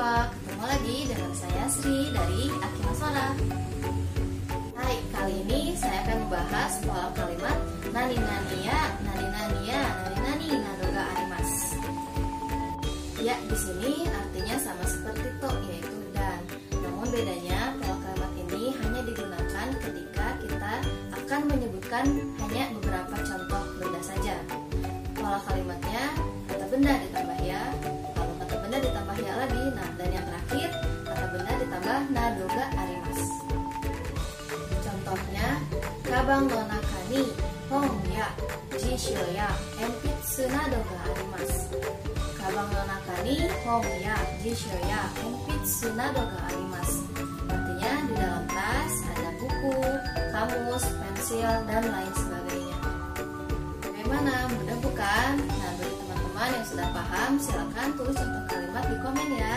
Mahasiswa, ketemu lagi dengan saya Sri dari Akima Sona Hai, kali ini saya akan membahas pola kalimat nani nania, nani nania, nani nani, nadoga arimas. Ya, di sini artinya sama seperti to yaitu dan. Namun bedanya pola kalimat ini hanya digunakan ketika kita akan menyebutkan hanya beberapa contoh benda saja. Pola kalimatnya kata benda ditambah ditambah nadoga arimas. Contohnya, kabang no nakani hong ya jishyo ya enpitsu nado ga arimasu. Kabang no nakani hong ya jishyo ya enpitsu nado ga arimasu. Artinya di dalam tas ada buku, kamus, pensil, dan lain sebagainya. Bagaimana? Mudah bukan? Nah, bagi teman-teman yang sudah paham, silakan tulis contoh kalimat di komen ya.